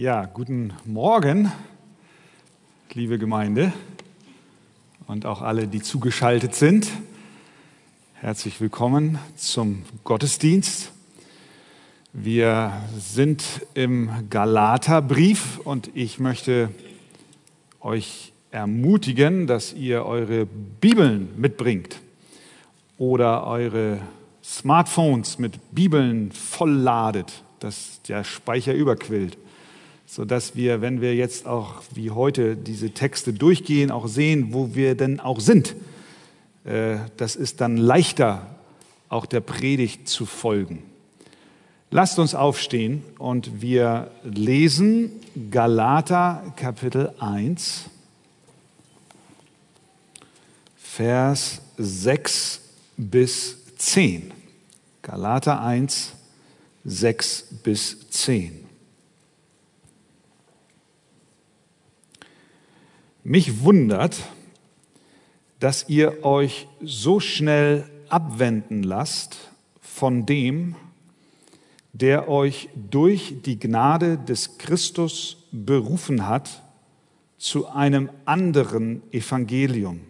Ja, guten Morgen, liebe Gemeinde und auch alle, die zugeschaltet sind. Herzlich willkommen zum Gottesdienst. Wir sind im Galaterbrief und ich möchte euch ermutigen, dass ihr eure Bibeln mitbringt oder eure Smartphones mit Bibeln vollladet, dass der Speicher überquillt, sodass wir, wenn wir jetzt auch wie heute diese Texte durchgehen, auch sehen, wo wir denn auch sind. Äh, das ist dann leichter, auch der Predigt zu folgen. Lasst uns aufstehen und wir lesen Galater Kapitel 1, Vers 6 bis 10. Galater 1, 6 bis 10. Mich wundert, dass ihr euch so schnell abwenden lasst von dem, der euch durch die Gnade des Christus berufen hat zu einem anderen Evangelium,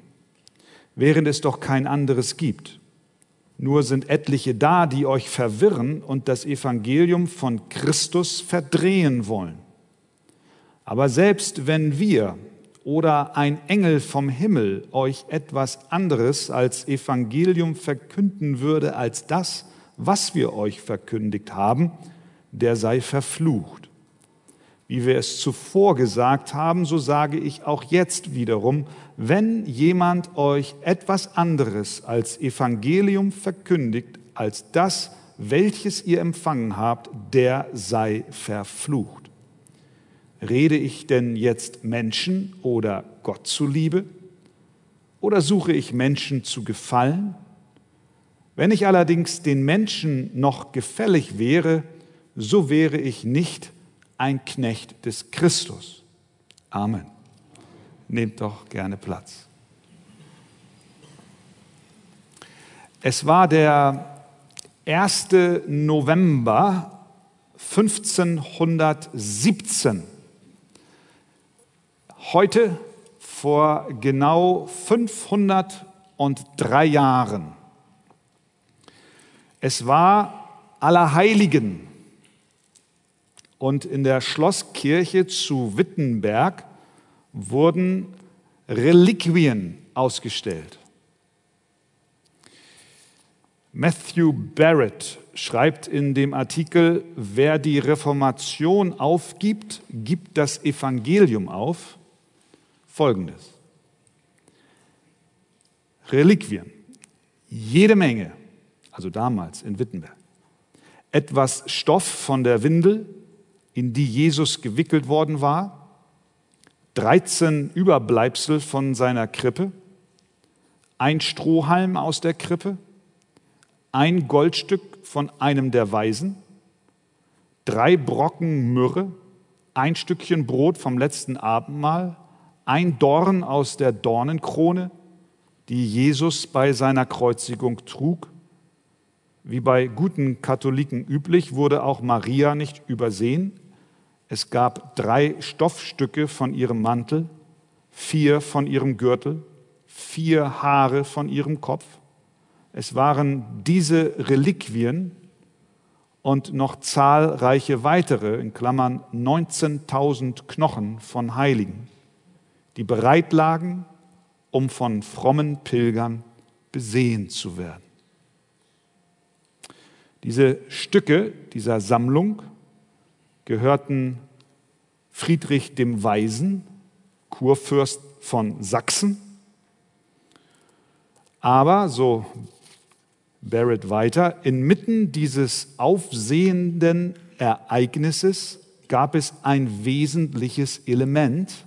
während es doch kein anderes gibt. Nur sind etliche da, die euch verwirren und das Evangelium von Christus verdrehen wollen. Aber selbst wenn wir oder ein Engel vom Himmel euch etwas anderes als Evangelium verkünden würde als das, was wir euch verkündigt haben, der sei verflucht. Wie wir es zuvor gesagt haben, so sage ich auch jetzt wiederum, wenn jemand euch etwas anderes als Evangelium verkündigt als das, welches ihr empfangen habt, der sei verflucht. Rede ich denn jetzt Menschen oder Gott zuliebe? Oder suche ich Menschen zu gefallen? Wenn ich allerdings den Menschen noch gefällig wäre, so wäre ich nicht ein Knecht des Christus. Amen. Nehmt doch gerne Platz. Es war der 1. November 1517. Heute vor genau 503 Jahren. Es war Allerheiligen und in der Schlosskirche zu Wittenberg wurden Reliquien ausgestellt. Matthew Barrett schreibt in dem Artikel, wer die Reformation aufgibt, gibt das Evangelium auf, folgendes. Reliquien, jede Menge, also damals in Wittenberg, etwas Stoff von der Windel, in die Jesus gewickelt worden war, 13 Überbleibsel von seiner Krippe, ein Strohhalm aus der Krippe, ein Goldstück von einem der Weisen, drei Brocken Myrrhe, ein Stückchen Brot vom letzten Abendmahl, ein Dorn aus der Dornenkrone, die Jesus bei seiner Kreuzigung trug, wie bei guten Katholiken üblich, wurde auch Maria nicht übersehen. Es gab drei Stoffstücke von ihrem Mantel, vier von ihrem Gürtel, vier Haare von ihrem Kopf. Es waren diese Reliquien und noch zahlreiche weitere, in Klammern 19.000 Knochen von Heiligen, die bereit lagen, um von frommen Pilgern besehen zu werden. Diese Stücke dieser Sammlung gehörten Friedrich dem Weisen, Kurfürst von Sachsen. Aber, so Barrett weiter, inmitten dieses aufsehenden Ereignisses gab es ein wesentliches Element,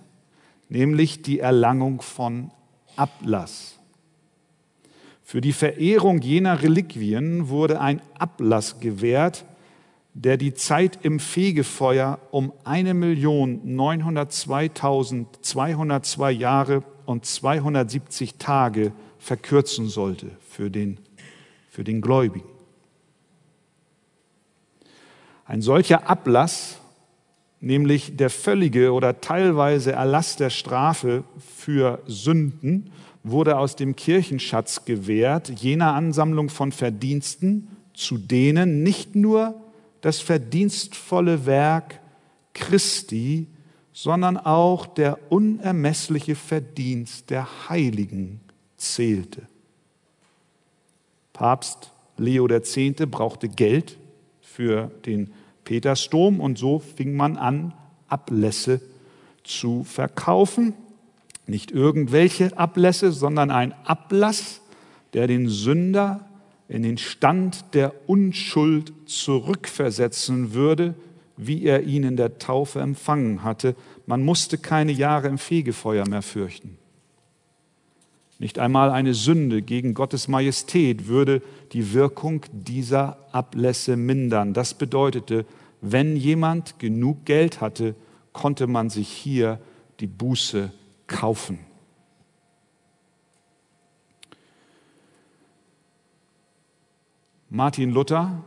nämlich die Erlangung von Ablass. Für die Verehrung jener Reliquien wurde ein Ablass gewährt, der die Zeit im Fegefeuer um 1.902.202 Jahre und 270 Tage verkürzen sollte für den, für den Gläubigen. Ein solcher Ablass nämlich der völlige oder teilweise Erlass der Strafe für Sünden, wurde aus dem Kirchenschatz gewährt, jener Ansammlung von Verdiensten, zu denen nicht nur das verdienstvolle Werk Christi, sondern auch der unermessliche Verdienst der Heiligen zählte. Papst Leo X. brauchte Geld für den Petersdom und so fing man an, Ablässe zu verkaufen. Nicht irgendwelche Ablässe, sondern ein Ablass, der den Sünder in den Stand der Unschuld zurückversetzen würde, wie er ihn in der Taufe empfangen hatte. Man musste keine Jahre im Fegefeuer mehr fürchten. Nicht einmal eine Sünde gegen Gottes Majestät würde die Wirkung dieser Ablässe mindern. Das bedeutete, wenn jemand genug Geld hatte, konnte man sich hier die Buße kaufen. Martin Luther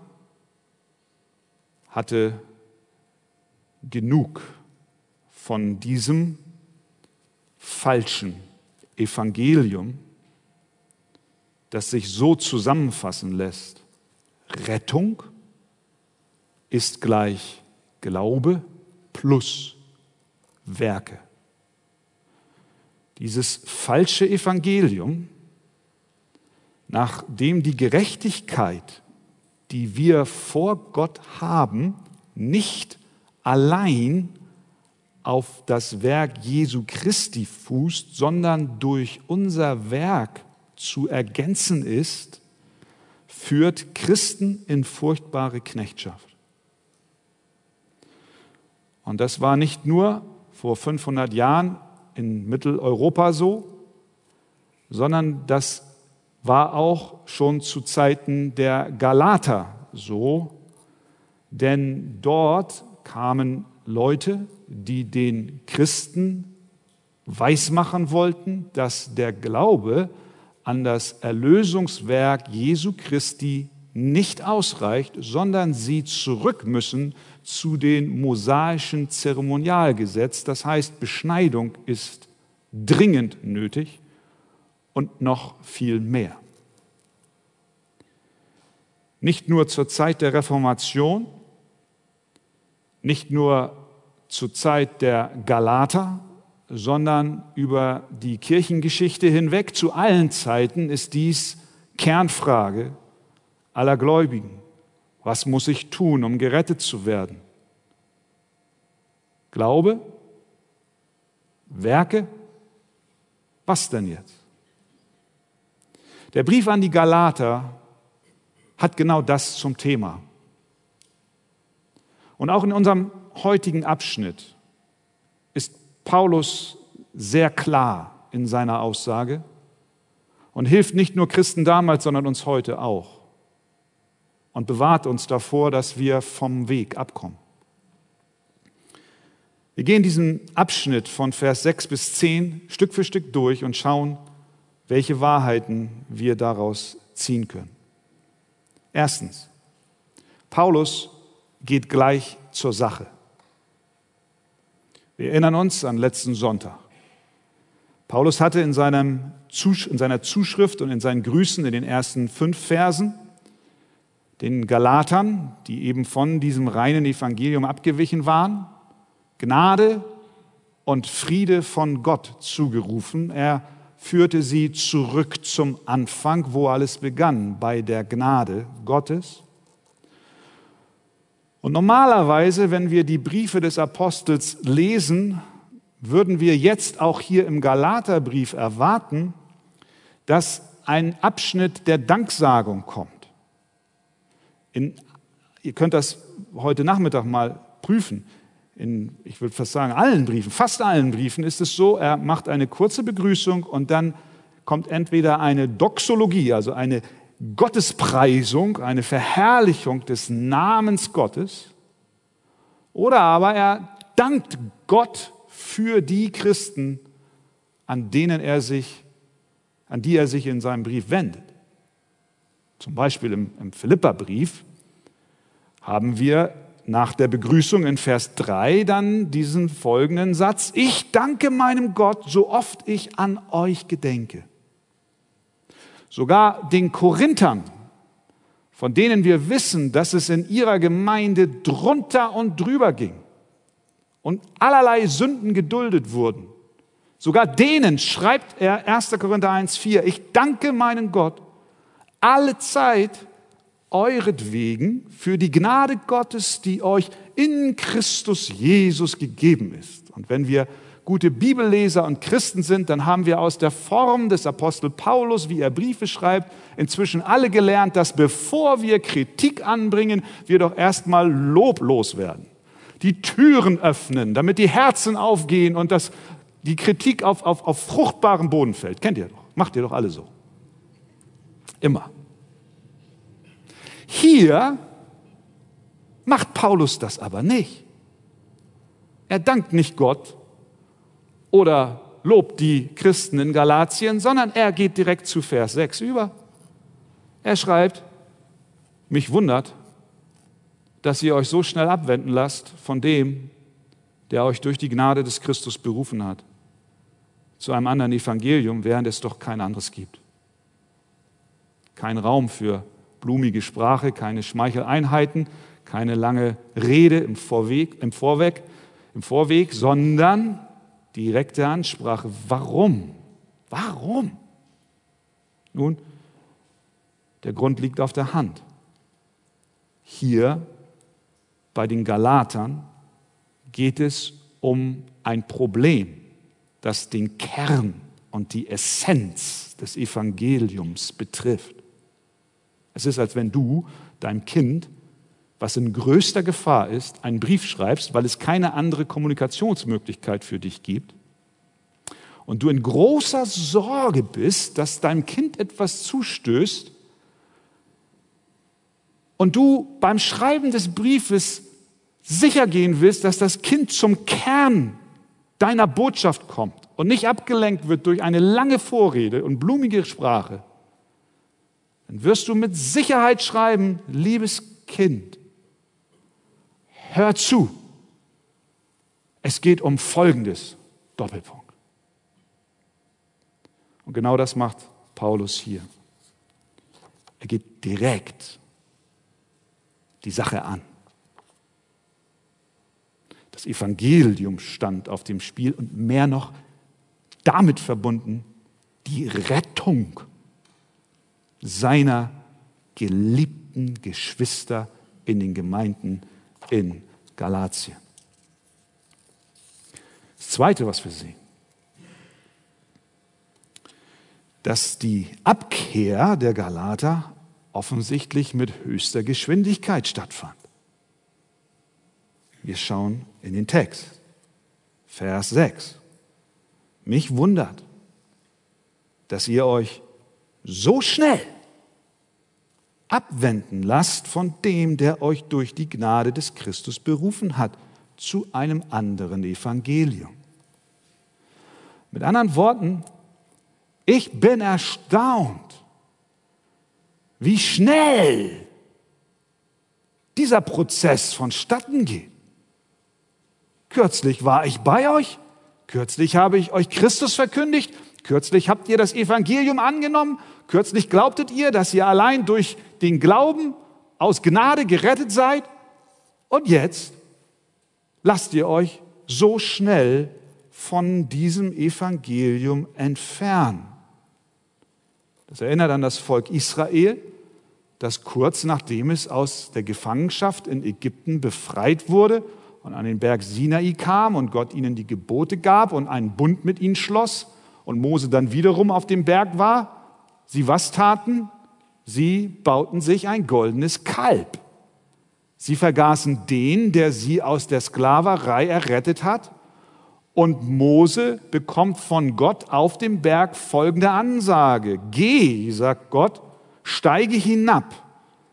hatte genug von diesem falschen Evangelium, das sich so zusammenfassen lässt. Rettung ist gleich Glaube plus Werke. Dieses falsche Evangelium, nachdem die Gerechtigkeit, die wir vor Gott haben, nicht allein auf das Werk Jesu Christi fußt, sondern durch unser Werk zu ergänzen ist, führt Christen in furchtbare Knechtschaft. Und das war nicht nur vor 500 Jahren in Mitteleuropa so, sondern das war auch schon zu Zeiten der Galater so, denn dort kamen Leute, die den Christen weismachen wollten, dass der Glaube an das Erlösungswerk Jesu Christi nicht ausreicht, sondern sie zurück müssen zu den mosaischen Zeremonialgesetz. Das heißt, Beschneidung ist dringend nötig und noch viel mehr. Nicht nur zur Zeit der Reformation, nicht nur zur Zeit der Galater, sondern über die Kirchengeschichte hinweg, zu allen Zeiten ist dies Kernfrage aller Gläubigen. Was muss ich tun, um gerettet zu werden? Glaube? Werke? Was denn jetzt? Der Brief an die Galater hat genau das zum Thema. Und auch in unserem heutigen Abschnitt ist Paulus sehr klar in seiner Aussage und hilft nicht nur Christen damals, sondern uns heute auch und bewahrt uns davor, dass wir vom Weg abkommen. Wir gehen diesen Abschnitt von Vers 6 bis 10 Stück für Stück durch und schauen, welche Wahrheiten wir daraus ziehen können. Erstens, Paulus geht gleich zur Sache. Wir erinnern uns an letzten Sonntag. Paulus hatte in, seinem, in seiner Zuschrift und in seinen Grüßen in den ersten fünf Versen den Galatern, die eben von diesem reinen Evangelium abgewichen waren, Gnade und Friede von Gott zugerufen. Er führte sie zurück zum Anfang, wo alles begann, bei der Gnade Gottes. Und normalerweise, wenn wir die Briefe des Apostels lesen, würden wir jetzt auch hier im Galaterbrief erwarten, dass ein Abschnitt der Danksagung kommt. In, ihr könnt das heute Nachmittag mal prüfen. In, ich würde fast sagen, allen Briefen, fast allen Briefen ist es so, er macht eine kurze Begrüßung und dann kommt entweder eine Doxologie, also eine Gottespreisung, eine Verherrlichung des Namens Gottes, oder aber er dankt Gott für die Christen, an denen er sich, an die er sich in seinem Brief wendet. Zum Beispiel im, im Philipperbrief haben wir nach der Begrüßung in Vers 3 dann diesen folgenden Satz. Ich danke meinem Gott, so oft ich an euch gedenke. Sogar den Korinthern, von denen wir wissen, dass es in ihrer Gemeinde drunter und drüber ging und allerlei Sünden geduldet wurden, sogar denen schreibt er 1. Korinther 1.4, ich danke meinen Gott alle Zeit euretwegen für die Gnade Gottes, die euch in Christus Jesus gegeben ist. Und wenn wir gute Bibelleser und Christen sind, dann haben wir aus der Form des Apostel Paulus, wie er Briefe schreibt, inzwischen alle gelernt, dass bevor wir Kritik anbringen, wir doch erstmal loblos werden. Die Türen öffnen, damit die Herzen aufgehen und dass die Kritik auf, auf, auf fruchtbarem Boden fällt. Kennt ihr doch, macht ihr doch alle so. Immer. Hier macht Paulus das aber nicht. Er dankt nicht Gott oder lobt die Christen in Galatien, sondern er geht direkt zu Vers 6 über. Er schreibt, mich wundert, dass ihr euch so schnell abwenden lasst von dem, der euch durch die Gnade des Christus berufen hat, zu einem anderen Evangelium, während es doch kein anderes gibt. Kein Raum für blumige Sprache, keine Schmeicheleinheiten, keine lange Rede im Vorweg, im Vorweg, im Vorweg, sondern direkte Ansprache. Warum? Warum? Nun, der Grund liegt auf der Hand. Hier bei den Galatern geht es um ein Problem, das den Kern und die Essenz des Evangeliums betrifft. Es ist, als wenn du deinem Kind, was in größter Gefahr ist, einen Brief schreibst, weil es keine andere Kommunikationsmöglichkeit für dich gibt. Und du in großer Sorge bist, dass deinem Kind etwas zustößt. Und du beim Schreiben des Briefes sicher gehen willst, dass das Kind zum Kern deiner Botschaft kommt und nicht abgelenkt wird durch eine lange Vorrede und blumige Sprache dann wirst du mit Sicherheit schreiben, liebes Kind, hör zu. Es geht um Folgendes, Doppelpunkt. Und genau das macht Paulus hier. Er geht direkt die Sache an. Das Evangelium stand auf dem Spiel und mehr noch damit verbunden die Rettung seiner geliebten Geschwister in den Gemeinden in Galatien. Das Zweite, was wir sehen, dass die Abkehr der Galater offensichtlich mit höchster Geschwindigkeit stattfand. Wir schauen in den Text, Vers 6. Mich wundert, dass ihr euch so schnell abwenden lasst von dem, der euch durch die Gnade des Christus berufen hat, zu einem anderen Evangelium. Mit anderen Worten, ich bin erstaunt, wie schnell dieser Prozess vonstatten geht. Kürzlich war ich bei euch, kürzlich habe ich euch Christus verkündigt, kürzlich habt ihr das Evangelium angenommen Kürzlich glaubtet ihr, dass ihr allein durch den Glauben aus Gnade gerettet seid und jetzt lasst ihr euch so schnell von diesem Evangelium entfernen. Das erinnert an das Volk Israel, das kurz nachdem es aus der Gefangenschaft in Ägypten befreit wurde und an den Berg Sinai kam und Gott ihnen die Gebote gab und einen Bund mit ihnen schloss und Mose dann wiederum auf dem Berg war, Sie was taten? Sie bauten sich ein goldenes Kalb. Sie vergaßen den, der sie aus der Sklaverei errettet hat. Und Mose bekommt von Gott auf dem Berg folgende Ansage. Geh, sagt Gott, steige hinab.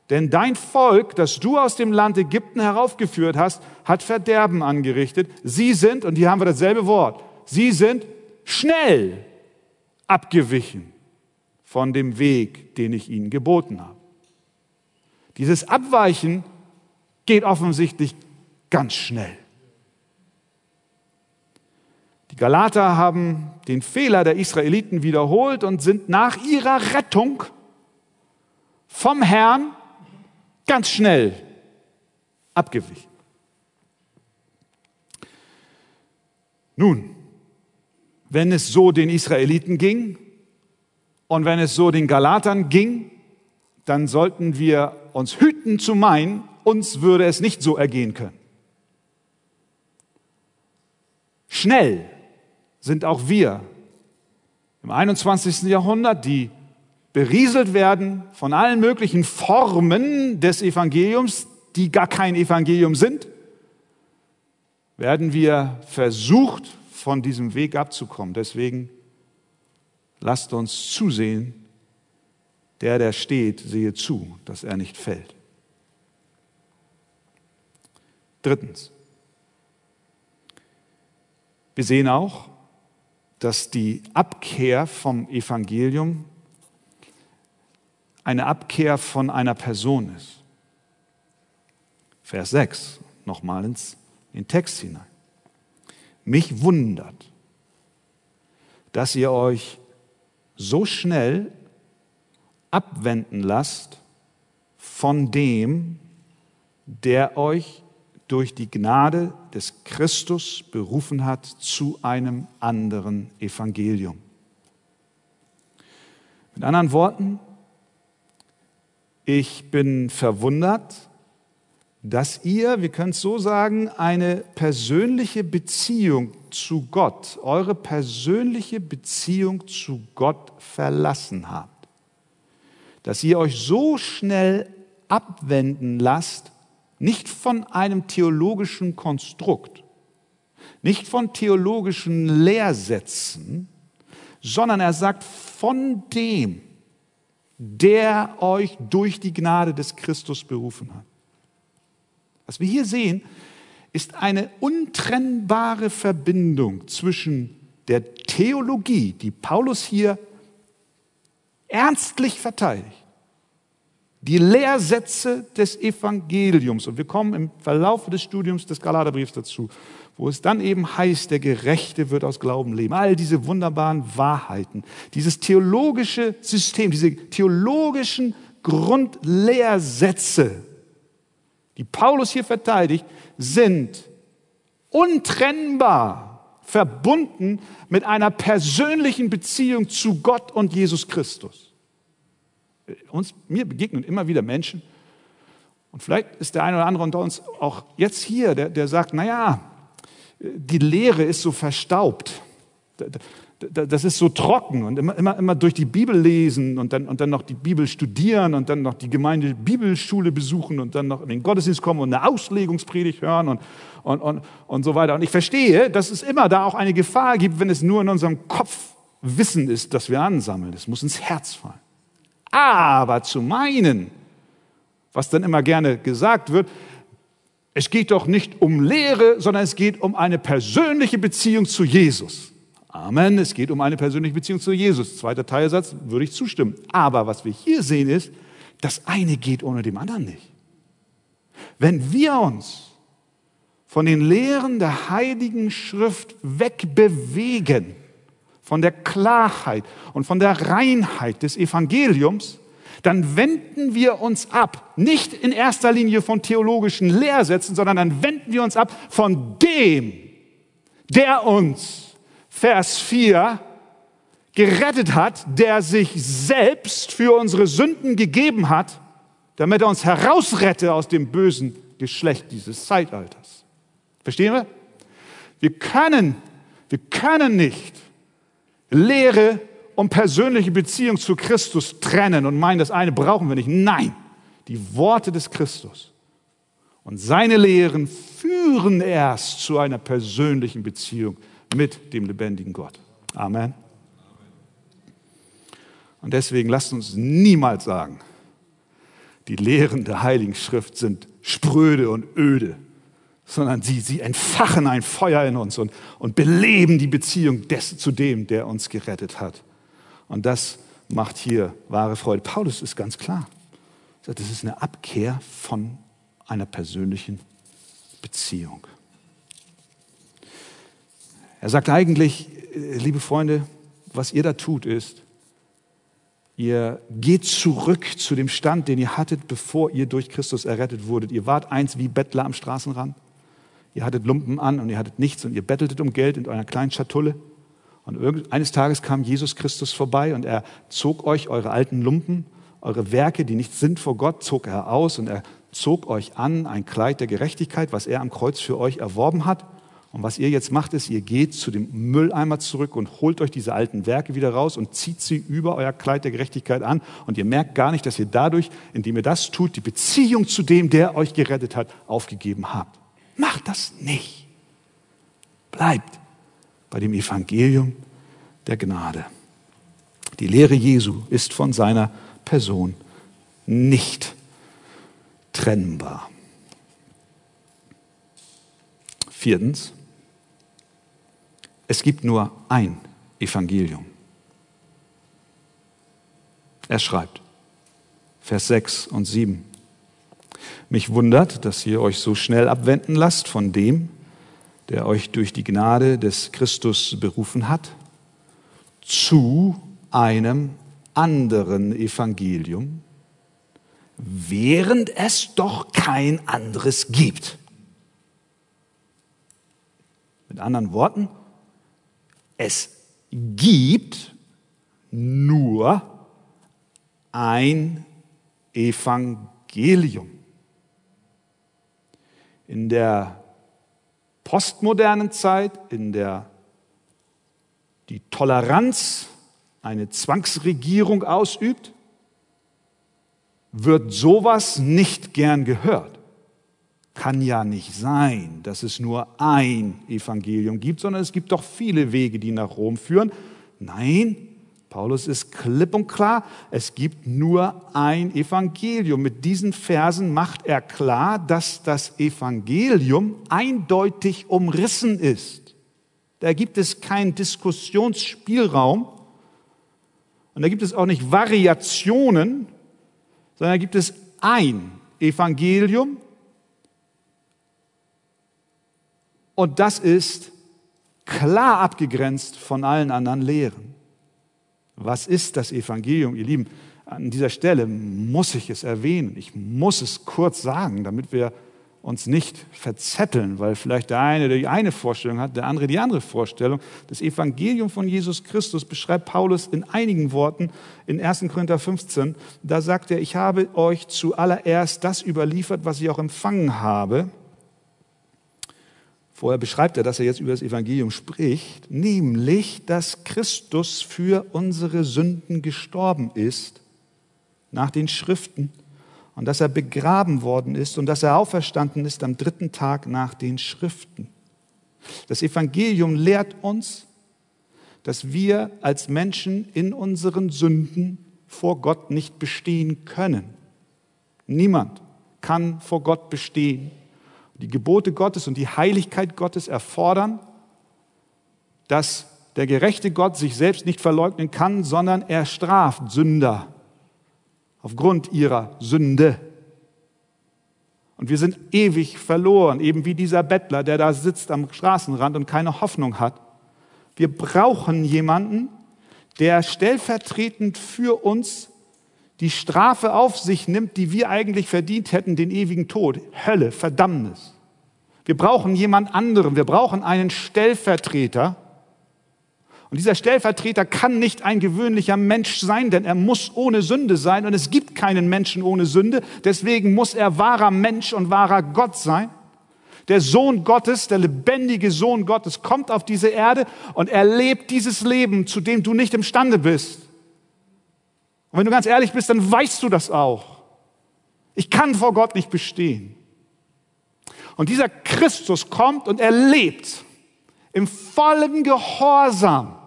Denn dein Volk, das du aus dem Land Ägypten heraufgeführt hast, hat Verderben angerichtet. Sie sind, und hier haben wir dasselbe Wort, sie sind schnell abgewichen von dem Weg, den ich ihnen geboten habe. Dieses Abweichen geht offensichtlich ganz schnell. Die Galater haben den Fehler der Israeliten wiederholt und sind nach ihrer Rettung vom Herrn ganz schnell abgewichen. Nun, wenn es so den Israeliten ging und wenn es so den Galatern ging, dann sollten wir uns hüten zu meinen, uns würde es nicht so ergehen können. Schnell sind auch wir im 21. Jahrhundert, die berieselt werden von allen möglichen Formen des Evangeliums, die gar kein Evangelium sind, werden wir versucht, von diesem Weg abzukommen. Deswegen lasst uns zusehen, der, der steht, sehe zu, dass er nicht fällt. Drittens. Wir sehen auch, dass die Abkehr vom Evangelium eine Abkehr von einer Person ist. Vers 6, nochmal ins in den Text hinein. Mich wundert, dass ihr euch so schnell abwenden lasst von dem, der euch durch die Gnade des Christus berufen hat zu einem anderen Evangelium. Mit anderen Worten, ich bin verwundert, dass ihr, wir können es so sagen, eine persönliche Beziehung zu Gott, eure persönliche Beziehung zu Gott verlassen habt. Dass ihr euch so schnell abwenden lasst, nicht von einem theologischen Konstrukt, nicht von theologischen Lehrsätzen, sondern er sagt von dem, der euch durch die Gnade des Christus berufen hat. Was wir hier sehen, ist eine untrennbare Verbindung zwischen der Theologie, die Paulus hier ernstlich verteidigt, die Lehrsätze des Evangeliums. Und wir kommen im Verlauf des Studiums des Galaterbriefs dazu, wo es dann eben heißt, der Gerechte wird aus Glauben leben. All diese wunderbaren Wahrheiten, dieses theologische System, diese theologischen Grundlehrsätze, die Paulus hier verteidigt, sind untrennbar verbunden mit einer persönlichen Beziehung zu Gott und Jesus Christus. Uns, mir begegnen immer wieder Menschen, und vielleicht ist der eine oder andere unter uns auch jetzt hier, der, der sagt, naja, die Lehre ist so verstaubt das ist so trocken und immer, immer, immer durch die Bibel lesen und dann, und dann noch die Bibel studieren und dann noch die Gemeinde Bibelschule besuchen und dann noch in den Gottesdienst kommen und eine Auslegungspredigt hören und, und, und, und so weiter. Und ich verstehe, dass es immer da auch eine Gefahr gibt, wenn es nur in unserem Kopf Wissen ist, das wir ansammeln. Es muss ins Herz fallen. Aber zu meinen, was dann immer gerne gesagt wird, es geht doch nicht um Lehre, sondern es geht um eine persönliche Beziehung zu Jesus. Amen. Es geht um eine persönliche Beziehung zu Jesus. Zweiter Teilsatz würde ich zustimmen. Aber was wir hier sehen ist, das eine geht ohne dem anderen nicht. Wenn wir uns von den Lehren der Heiligen Schrift wegbewegen, von der Klarheit und von der Reinheit des Evangeliums, dann wenden wir uns ab, nicht in erster Linie von theologischen Lehrsätzen, sondern dann wenden wir uns ab von dem, der uns Vers 4 gerettet hat, der sich selbst für unsere Sünden gegeben hat, damit er uns herausrette aus dem bösen Geschlecht dieses Zeitalters. Verstehen wir? Wir können, wir können nicht Lehre und persönliche Beziehung zu Christus trennen und meinen, das eine brauchen wir nicht. Nein, die Worte des Christus und seine Lehren führen erst zu einer persönlichen Beziehung mit dem lebendigen Gott. Amen. Und deswegen lasst uns niemals sagen, die Lehren der Heiligen Schrift sind spröde und öde, sondern sie, sie entfachen ein Feuer in uns und, und beleben die Beziehung des, zu dem, der uns gerettet hat. Und das macht hier wahre Freude. Paulus ist ganz klar. Das ist eine Abkehr von einer persönlichen Beziehung. Er sagt eigentlich, äh, liebe Freunde, was ihr da tut, ist, ihr geht zurück zu dem Stand, den ihr hattet, bevor ihr durch Christus errettet wurdet. Ihr wart eins wie Bettler am Straßenrand. Ihr hattet Lumpen an und ihr hattet nichts und ihr betteltet um Geld in eurer kleinen Schatulle. Und eines Tages kam Jesus Christus vorbei und er zog euch eure alten Lumpen, eure Werke, die nichts sind vor Gott, zog er aus und er zog euch an ein Kleid der Gerechtigkeit, was er am Kreuz für euch erworben hat. Und was ihr jetzt macht, ist, ihr geht zu dem Mülleimer zurück und holt euch diese alten Werke wieder raus und zieht sie über euer Kleid der Gerechtigkeit an. Und ihr merkt gar nicht, dass ihr dadurch, indem ihr das tut, die Beziehung zu dem, der euch gerettet hat, aufgegeben habt. Macht das nicht. Bleibt bei dem Evangelium der Gnade. Die Lehre Jesu ist von seiner Person nicht trennbar. Viertens, es gibt nur ein Evangelium. Er schreibt, Vers 6 und 7. Mich wundert, dass ihr euch so schnell abwenden lasst von dem, der euch durch die Gnade des Christus berufen hat, zu einem anderen Evangelium, während es doch kein anderes gibt. Mit anderen Worten, es gibt nur ein Evangelium. In der postmodernen Zeit, in der die Toleranz eine Zwangsregierung ausübt, wird sowas nicht gern gehört. Kann ja nicht sein, dass es nur ein Evangelium gibt, sondern es gibt doch viele Wege, die nach Rom führen. Nein, Paulus ist klipp und klar, es gibt nur ein Evangelium. Mit diesen Versen macht er klar, dass das Evangelium eindeutig umrissen ist. Da gibt es keinen Diskussionsspielraum und da gibt es auch nicht Variationen, sondern da gibt es ein Evangelium Und das ist klar abgegrenzt von allen anderen Lehren. Was ist das Evangelium, ihr Lieben? An dieser Stelle muss ich es erwähnen. Ich muss es kurz sagen, damit wir uns nicht verzetteln, weil vielleicht der eine die eine Vorstellung hat, der andere die andere Vorstellung. Das Evangelium von Jesus Christus beschreibt Paulus in einigen Worten in 1. Korinther 15. Da sagt er, ich habe euch zuallererst das überliefert, was ich auch empfangen habe Vorher beschreibt er, dass er jetzt über das Evangelium spricht, nämlich, dass Christus für unsere Sünden gestorben ist nach den Schriften und dass er begraben worden ist und dass er auferstanden ist am dritten Tag nach den Schriften. Das Evangelium lehrt uns, dass wir als Menschen in unseren Sünden vor Gott nicht bestehen können. Niemand kann vor Gott bestehen die Gebote Gottes und die Heiligkeit Gottes erfordern, dass der gerechte Gott sich selbst nicht verleugnen kann, sondern er straft Sünder aufgrund ihrer Sünde. Und wir sind ewig verloren, eben wie dieser Bettler, der da sitzt am Straßenrand und keine Hoffnung hat. Wir brauchen jemanden, der stellvertretend für uns die Strafe auf sich nimmt, die wir eigentlich verdient hätten, den ewigen Tod, Hölle, Verdammnis. Wir brauchen jemand anderen, wir brauchen einen Stellvertreter. Und dieser Stellvertreter kann nicht ein gewöhnlicher Mensch sein, denn er muss ohne Sünde sein und es gibt keinen Menschen ohne Sünde. Deswegen muss er wahrer Mensch und wahrer Gott sein. Der Sohn Gottes, der lebendige Sohn Gottes kommt auf diese Erde und er lebt dieses Leben, zu dem du nicht imstande bist. Und wenn du ganz ehrlich bist, dann weißt du das auch. Ich kann vor Gott nicht bestehen. Und dieser Christus kommt und er lebt im vollen Gehorsam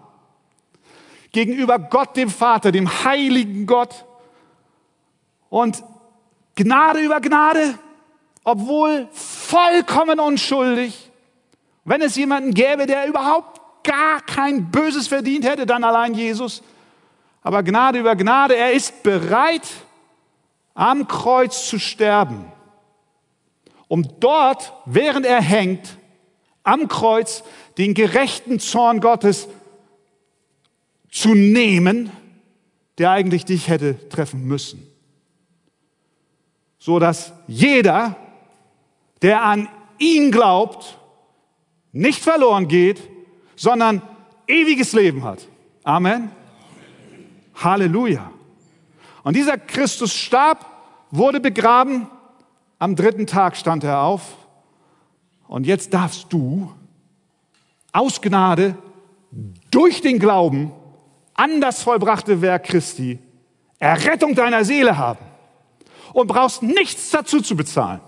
gegenüber Gott dem Vater, dem heiligen Gott. Und Gnade über Gnade, obwohl vollkommen unschuldig. Wenn es jemanden gäbe, der überhaupt gar kein Böses verdient hätte, dann allein Jesus. Aber Gnade über Gnade, er ist bereit, am Kreuz zu sterben um dort, während er hängt, am Kreuz den gerechten Zorn Gottes zu nehmen, der eigentlich dich hätte treffen müssen. So dass jeder, der an ihn glaubt, nicht verloren geht, sondern ewiges Leben hat. Amen. Halleluja. Und dieser Christus starb, wurde begraben, am dritten Tag stand er auf. Und jetzt darfst du aus Gnade durch den Glauben an das vollbrachte Werk Christi Errettung deiner Seele haben und brauchst nichts dazu zu bezahlen.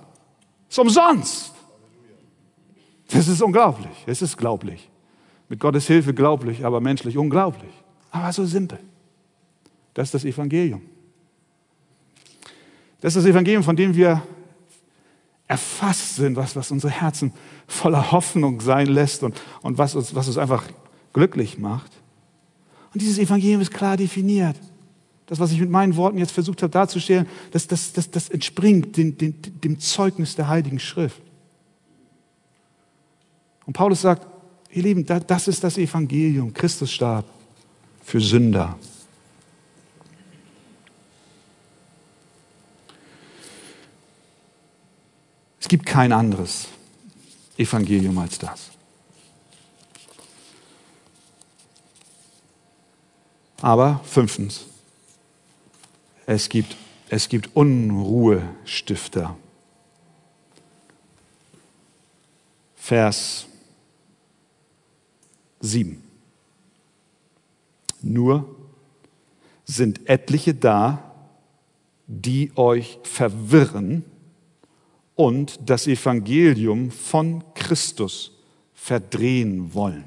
Es ist umsonst. Das ist unglaublich. Es ist glaublich. Mit Gottes Hilfe glaublich, aber menschlich unglaublich. Aber so simpel. Das ist das Evangelium. Das ist das Evangelium, von dem wir erfasst sind, was, was unsere Herzen voller Hoffnung sein lässt und, und was, uns, was uns einfach glücklich macht. Und dieses Evangelium ist klar definiert. Das, was ich mit meinen Worten jetzt versucht habe darzustellen, das, das, das, das entspringt dem, dem, dem Zeugnis der Heiligen Schrift. Und Paulus sagt, ihr Lieben, das ist das Evangelium. Christus starb für Sünder. Es gibt kein anderes Evangelium als das. Aber fünftens, es gibt, es gibt Unruhestifter. Vers 7. Nur sind etliche da, die euch verwirren und das Evangelium von Christus verdrehen wollen.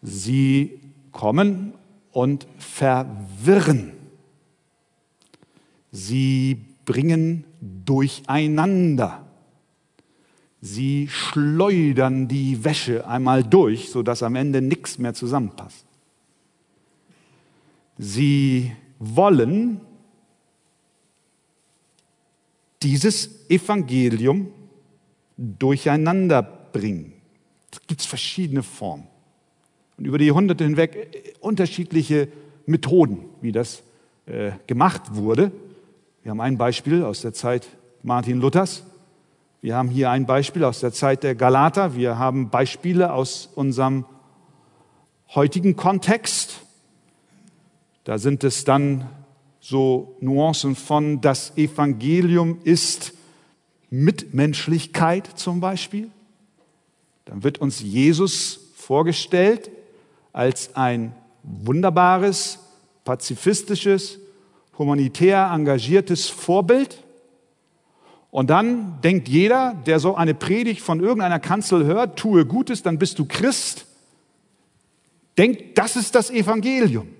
Sie kommen und verwirren. Sie bringen durcheinander. Sie schleudern die Wäsche einmal durch, sodass am Ende nichts mehr zusammenpasst. Sie wollen dieses Evangelium durcheinander bringen. Es gibt verschiedene Formen. Und über die Jahrhunderte hinweg äh, unterschiedliche Methoden, wie das äh, gemacht wurde. Wir haben ein Beispiel aus der Zeit Martin Luthers. Wir haben hier ein Beispiel aus der Zeit der Galater. Wir haben Beispiele aus unserem heutigen Kontext. Da sind es dann so Nuancen von das Evangelium ist Mitmenschlichkeit zum Beispiel. Dann wird uns Jesus vorgestellt als ein wunderbares, pazifistisches, humanitär engagiertes Vorbild. Und dann denkt jeder, der so eine Predigt von irgendeiner Kanzel hört, tue Gutes, dann bist du Christ, denkt, das ist das Evangelium.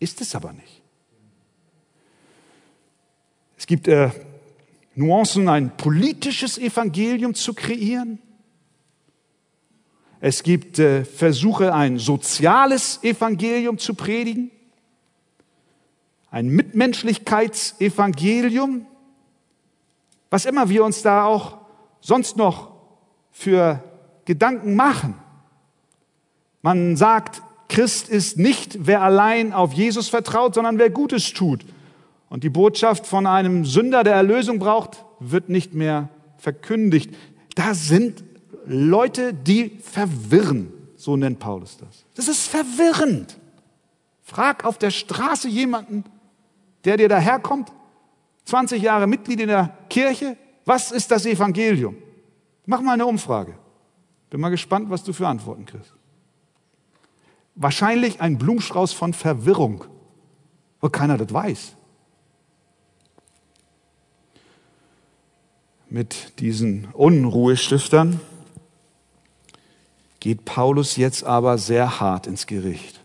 Ist es aber nicht. Es gibt äh, Nuancen, ein politisches Evangelium zu kreieren. Es gibt äh, Versuche, ein soziales Evangelium zu predigen, ein Mitmenschlichkeitsevangelium, was immer wir uns da auch sonst noch für Gedanken machen. Man sagt, Christ ist nicht, wer allein auf Jesus vertraut, sondern wer Gutes tut. Und die Botschaft von einem Sünder, der Erlösung braucht, wird nicht mehr verkündigt. Da sind Leute, die verwirren, so nennt Paulus das. Das ist verwirrend. Frag auf der Straße jemanden, der dir daherkommt, 20 Jahre Mitglied in der Kirche, was ist das Evangelium? Mach mal eine Umfrage. Bin mal gespannt, was du für Antworten kriegst wahrscheinlich ein Blumenstrauß von Verwirrung, weil keiner das weiß. Mit diesen Unruhestiftern geht Paulus jetzt aber sehr hart ins Gericht.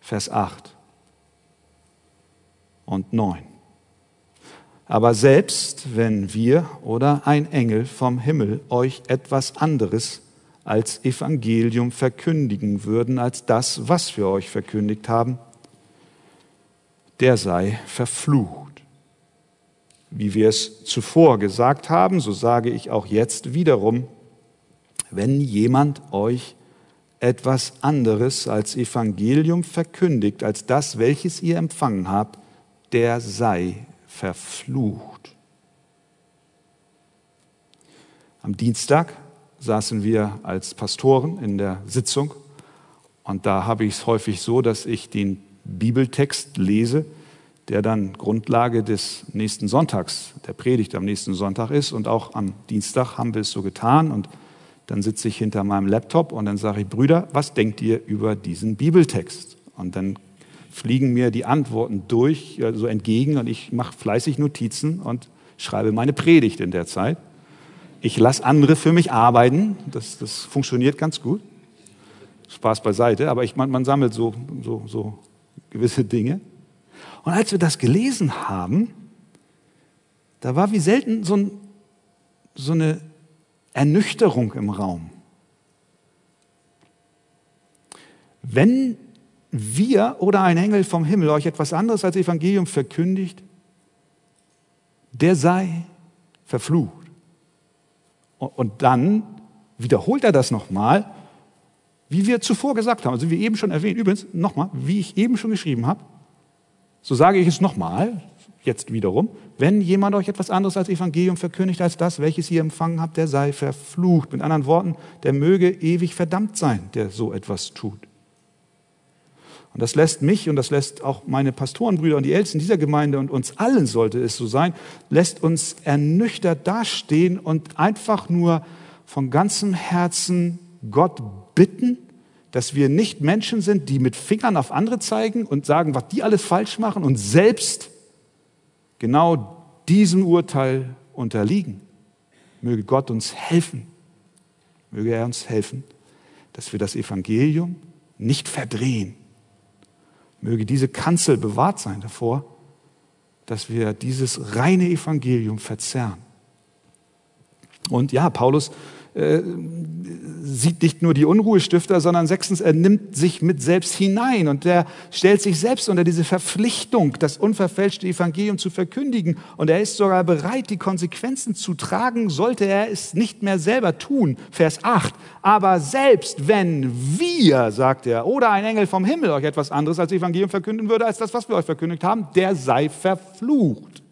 Vers 8 und 9. Aber selbst wenn wir oder ein Engel vom Himmel euch etwas anderes als Evangelium verkündigen würden, als das, was wir euch verkündigt haben, der sei verflucht. Wie wir es zuvor gesagt haben, so sage ich auch jetzt wiederum, wenn jemand euch etwas anderes als Evangelium verkündigt, als das, welches ihr empfangen habt, der sei verflucht. Am Dienstag saßen wir als Pastoren in der Sitzung und da habe ich es häufig so, dass ich den Bibeltext lese, der dann Grundlage des nächsten Sonntags, der Predigt am nächsten Sonntag ist. Und auch am Dienstag haben wir es so getan. Und dann sitze ich hinter meinem Laptop und dann sage ich, Brüder, was denkt ihr über diesen Bibeltext? Und dann fliegen mir die Antworten durch, so also entgegen und ich mache fleißig Notizen und schreibe meine Predigt in der Zeit. Ich lasse andere für mich arbeiten, das, das funktioniert ganz gut. Spaß beiseite, aber ich, man, man sammelt so, so, so gewisse Dinge. Und als wir das gelesen haben, da war wie selten so, ein, so eine Ernüchterung im Raum. Wenn wir oder ein Engel vom Himmel euch etwas anderes als Evangelium verkündigt, der sei verflucht. Und dann wiederholt er das nochmal, wie wir zuvor gesagt haben, also wie eben schon erwähnt, übrigens nochmal, wie ich eben schon geschrieben habe, so sage ich es nochmal, jetzt wiederum, wenn jemand euch etwas anderes als Evangelium verkündigt als das, welches ihr empfangen habt, der sei verflucht. Mit anderen Worten, der möge ewig verdammt sein, der so etwas tut. Und das lässt mich und das lässt auch meine Pastorenbrüder und die Ältesten dieser Gemeinde und uns allen sollte es so sein, lässt uns ernüchtert dastehen und einfach nur von ganzem Herzen Gott bitten, dass wir nicht Menschen sind, die mit Fingern auf andere zeigen und sagen, was die alles falsch machen und selbst genau diesem Urteil unterliegen. Möge Gott uns helfen, möge er uns helfen, dass wir das Evangelium nicht verdrehen. Möge diese Kanzel bewahrt sein davor, dass wir dieses reine Evangelium verzerren. Und ja, Paulus äh, sieht nicht nur die Unruhestifter, sondern sechstens, er nimmt sich mit selbst hinein und er stellt sich selbst unter diese Verpflichtung, das unverfälschte Evangelium zu verkündigen. Und er ist sogar bereit, die Konsequenzen zu tragen, sollte er es nicht mehr selber tun. Vers 8. Aber selbst wenn wir, sagt er, oder ein Engel vom Himmel euch etwas anderes als Evangelium verkünden würde, als das, was wir euch verkündigt haben, der sei verflucht.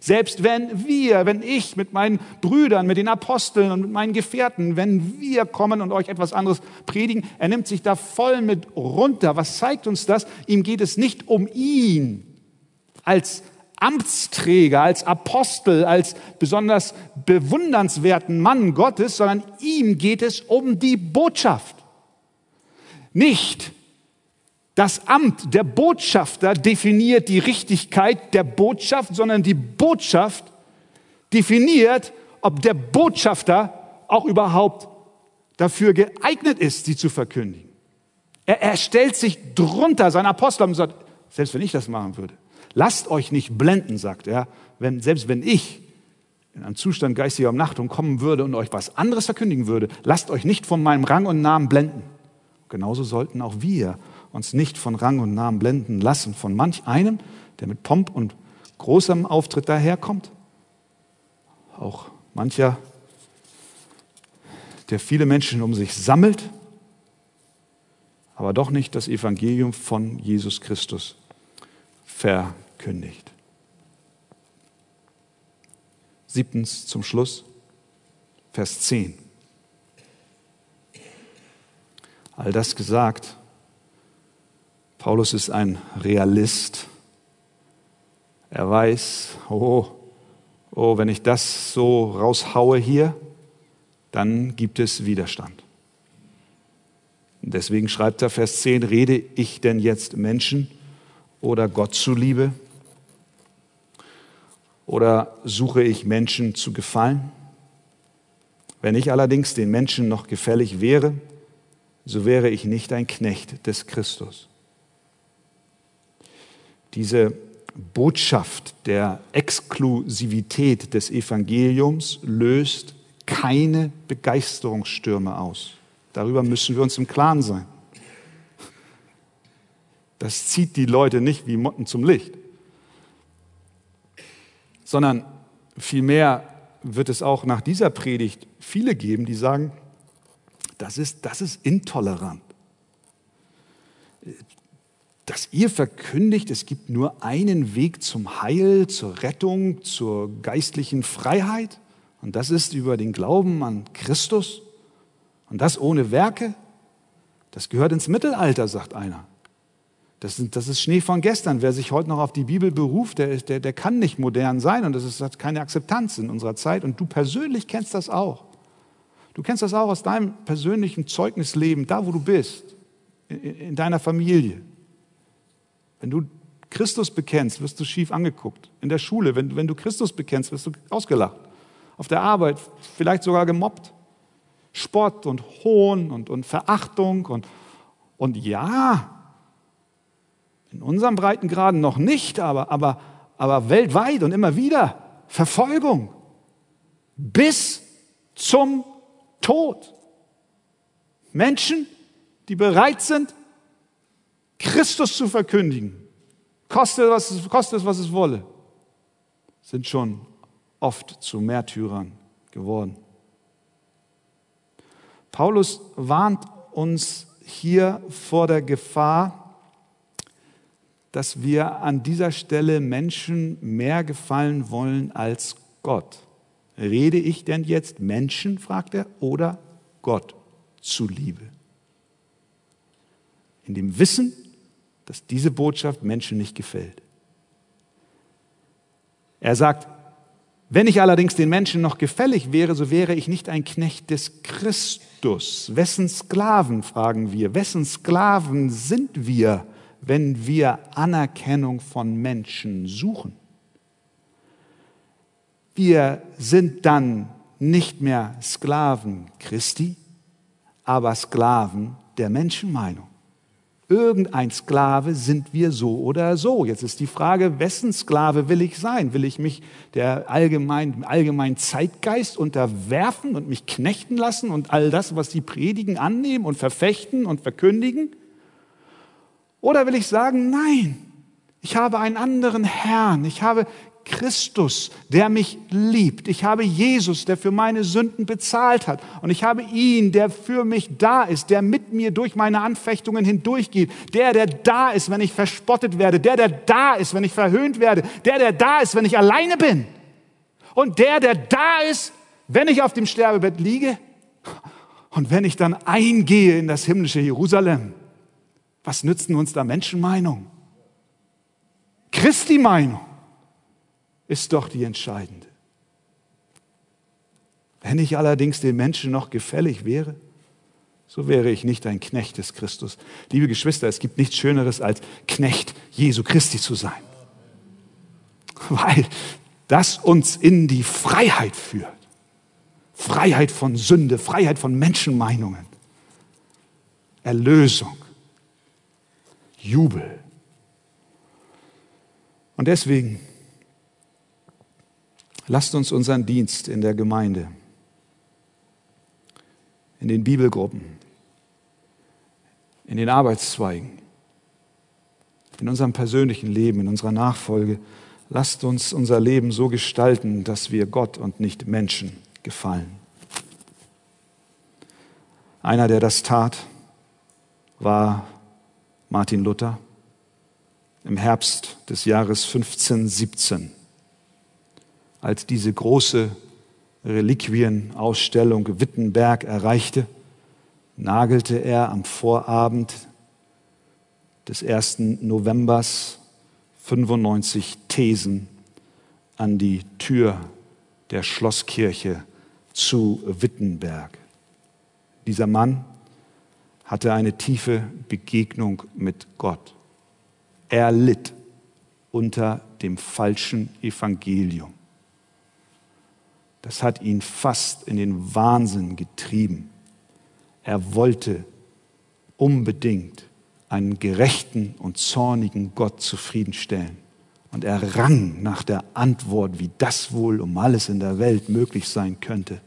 Selbst wenn wir, wenn ich mit meinen Brüdern, mit den Aposteln und mit meinen Gefährten, wenn wir kommen und euch etwas anderes predigen, er nimmt sich da voll mit runter. Was zeigt uns das? Ihm geht es nicht um ihn als Amtsträger, als Apostel, als besonders bewundernswerten Mann Gottes, sondern ihm geht es um die Botschaft. Nicht das Amt der Botschafter definiert die Richtigkeit der Botschaft, sondern die Botschaft definiert, ob der Botschafter auch überhaupt dafür geeignet ist, sie zu verkündigen. Er, er stellt sich drunter, sein Apostel und sagt, selbst wenn ich das machen würde, lasst euch nicht blenden, sagt er, wenn, selbst wenn ich in einem Zustand geistiger Umnachtung kommen würde und euch was anderes verkündigen würde, lasst euch nicht von meinem Rang und Namen blenden. Genauso sollten auch wir uns nicht von Rang und Namen blenden lassen, von manch einem, der mit Pomp und großem Auftritt daherkommt. Auch mancher, der viele Menschen um sich sammelt, aber doch nicht das Evangelium von Jesus Christus verkündigt. Siebtens zum Schluss, Vers 10. All das gesagt, Paulus ist ein Realist. Er weiß, oh, oh, wenn ich das so raushaue hier, dann gibt es Widerstand. Deswegen schreibt er Vers 10, rede ich denn jetzt Menschen oder Gott zuliebe? Oder suche ich Menschen zu gefallen? Wenn ich allerdings den Menschen noch gefällig wäre, so wäre ich nicht ein Knecht des Christus diese Botschaft der Exklusivität des Evangeliums löst keine Begeisterungsstürme aus. Darüber müssen wir uns im Klaren sein. Das zieht die Leute nicht wie Motten zum Licht, sondern Vielmehr wird es auch nach dieser Predigt viele geben, die sagen, das ist, das ist intolerant. Dass ihr verkündigt, es gibt nur einen Weg zum Heil, zur Rettung, zur geistlichen Freiheit, und das ist über den Glauben an Christus, und das ohne Werke, das gehört ins Mittelalter, sagt einer. Das, sind, das ist Schnee von gestern. Wer sich heute noch auf die Bibel beruft, der, der, der kann nicht modern sein und das ist, hat keine Akzeptanz in unserer Zeit. Und du persönlich kennst das auch. Du kennst das auch aus deinem persönlichen Zeugnisleben, da wo du bist, in, in deiner Familie. Wenn du Christus bekennst, wirst du schief angeguckt. In der Schule, wenn, wenn du Christus bekennst, wirst du ausgelacht. Auf der Arbeit vielleicht sogar gemobbt. Spott und Hohn und, und Verachtung und, und ja, in unserem Breitengraden noch nicht, aber, aber, aber weltweit und immer wieder Verfolgung bis zum Tod. Menschen, die bereit sind, Christus zu verkündigen, koste was, koste es, was es wolle, sind schon oft zu Märtyrern geworden. Paulus warnt uns hier vor der Gefahr, dass wir an dieser Stelle Menschen mehr gefallen wollen als Gott. Rede ich denn jetzt Menschen, fragt er, oder Gott zuliebe? In dem Wissen, dass diese Botschaft Menschen nicht gefällt. Er sagt, wenn ich allerdings den Menschen noch gefällig wäre, so wäre ich nicht ein Knecht des Christus. Wessen Sklaven, fragen wir, wessen Sklaven sind wir? wenn wir Anerkennung von Menschen suchen. Wir sind dann nicht mehr Sklaven Christi, aber Sklaven der Menschenmeinung. Irgendein Sklave sind wir so oder so. Jetzt ist die Frage, wessen Sklave will ich sein? Will ich mich der allgemeinen allgemein Zeitgeist unterwerfen und mich knechten lassen und all das, was sie predigen, annehmen und verfechten und verkündigen? Oder will ich sagen, nein, ich habe einen anderen Herrn, ich habe Christus, der mich liebt. Ich habe Jesus, der für meine Sünden bezahlt hat. Und ich habe ihn, der für mich da ist, der mit mir durch meine Anfechtungen hindurchgeht. Der, der da ist, wenn ich verspottet werde. Der, der da ist, wenn ich verhöhnt werde. Der, der da ist, wenn ich alleine bin. Und der, der da ist, wenn ich auf dem Sterbebett liege. Und wenn ich dann eingehe in das himmlische Jerusalem. Was nützen uns da Menschenmeinung? Christi Meinung ist doch die entscheidende. Wenn ich allerdings den Menschen noch gefällig wäre, so wäre ich nicht ein Knecht des Christus. Liebe Geschwister, es gibt nichts Schöneres als Knecht Jesu Christi zu sein. Weil das uns in die Freiheit führt. Freiheit von Sünde, Freiheit von Menschenmeinungen. Erlösung. Jubel. Und deswegen lasst uns unseren Dienst in der Gemeinde, in den Bibelgruppen, in den Arbeitszweigen, in unserem persönlichen Leben, in unserer Nachfolge, lasst uns unser Leben so gestalten, dass wir Gott und nicht Menschen gefallen. Einer, der das tat, war Martin Luther im Herbst des Jahres 1517, als diese große Reliquienausstellung Wittenberg erreichte, nagelte er am Vorabend des 1. Novembers 95 Thesen an die Tür der Schlosskirche zu Wittenberg. Dieser Mann hatte eine tiefe Begegnung mit Gott. Er litt unter dem falschen Evangelium. Das hat ihn fast in den Wahnsinn getrieben. Er wollte unbedingt einen gerechten und zornigen Gott zufriedenstellen. Und er rang nach der Antwort, wie das wohl um alles in der Welt möglich sein könnte.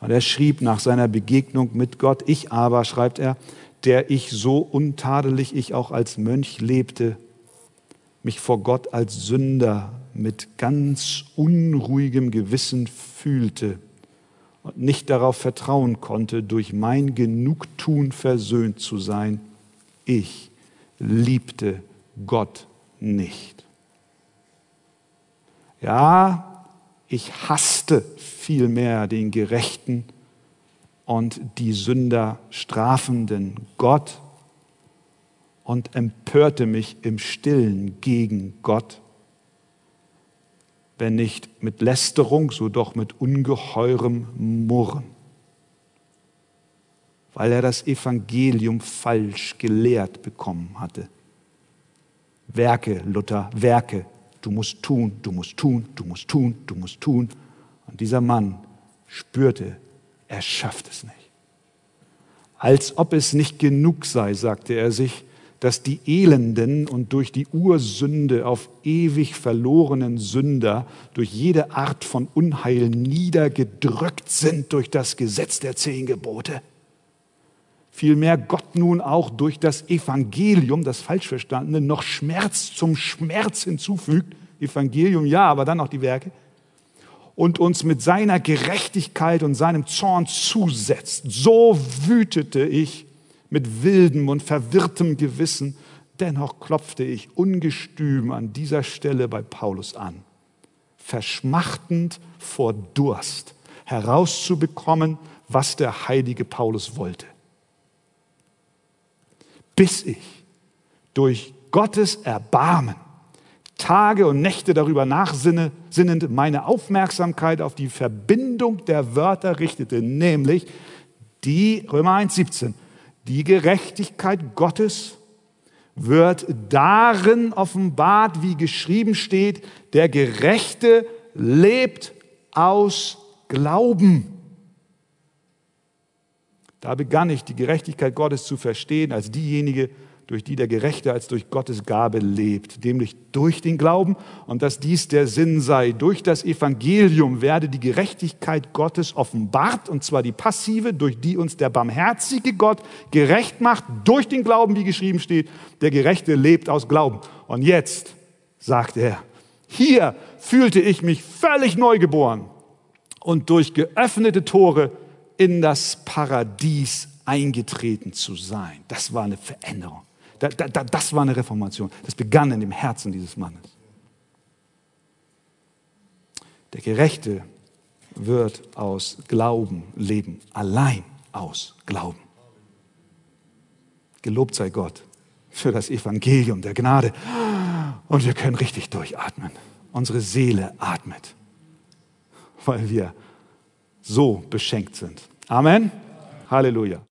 Und er schrieb nach seiner Begegnung mit Gott, ich aber, schreibt er, der ich so untadelig ich auch als Mönch lebte, mich vor Gott als Sünder mit ganz unruhigem Gewissen fühlte und nicht darauf vertrauen konnte, durch mein Genugtun versöhnt zu sein, ich liebte Gott nicht. Ja, ich hasste vielmehr den Gerechten und die Sünder strafenden Gott und empörte mich im stillen gegen Gott, wenn nicht mit Lästerung, so doch mit ungeheurem Murren, weil er das Evangelium falsch gelehrt bekommen hatte. Werke, Luther, Werke, du musst tun, du musst tun, du musst tun, du musst tun. Und dieser Mann spürte, er schafft es nicht. Als ob es nicht genug sei, sagte er sich, dass die Elenden und durch die Ursünde auf ewig verlorenen Sünder durch jede Art von Unheil niedergedrückt sind durch das Gesetz der zehn Gebote. Vielmehr Gott nun auch durch das Evangelium, das falsch verstandene, noch Schmerz zum Schmerz hinzufügt. Evangelium ja, aber dann auch die Werke. Und uns mit seiner Gerechtigkeit und seinem Zorn zusetzt. So wütete ich mit wildem und verwirrtem Gewissen, dennoch klopfte ich ungestüm an dieser Stelle bei Paulus an, verschmachtend vor Durst herauszubekommen, was der heilige Paulus wollte. Bis ich durch Gottes Erbarmen Tage und Nächte darüber nachsinnend meine Aufmerksamkeit auf die Verbindung der Wörter richtete, nämlich die Römer 1,17 die Gerechtigkeit Gottes wird darin offenbart, wie geschrieben steht, der Gerechte lebt aus Glauben. Da begann ich die Gerechtigkeit Gottes zu verstehen als diejenige, durch die der Gerechte als durch Gottes Gabe lebt, nämlich durch den Glauben und dass dies der Sinn sei. Durch das Evangelium werde die Gerechtigkeit Gottes offenbart, und zwar die passive, durch die uns der barmherzige Gott gerecht macht, durch den Glauben, wie geschrieben steht, der Gerechte lebt aus Glauben. Und jetzt, sagt er, hier fühlte ich mich völlig neugeboren und durch geöffnete Tore in das Paradies eingetreten zu sein. Das war eine Veränderung. Da, da, das war eine Reformation. Das begann in dem Herzen dieses Mannes. Der Gerechte wird aus Glauben leben, allein aus Glauben. Gelobt sei Gott für das Evangelium der Gnade. Und wir können richtig durchatmen. Unsere Seele atmet, weil wir so beschenkt sind. Amen. Halleluja.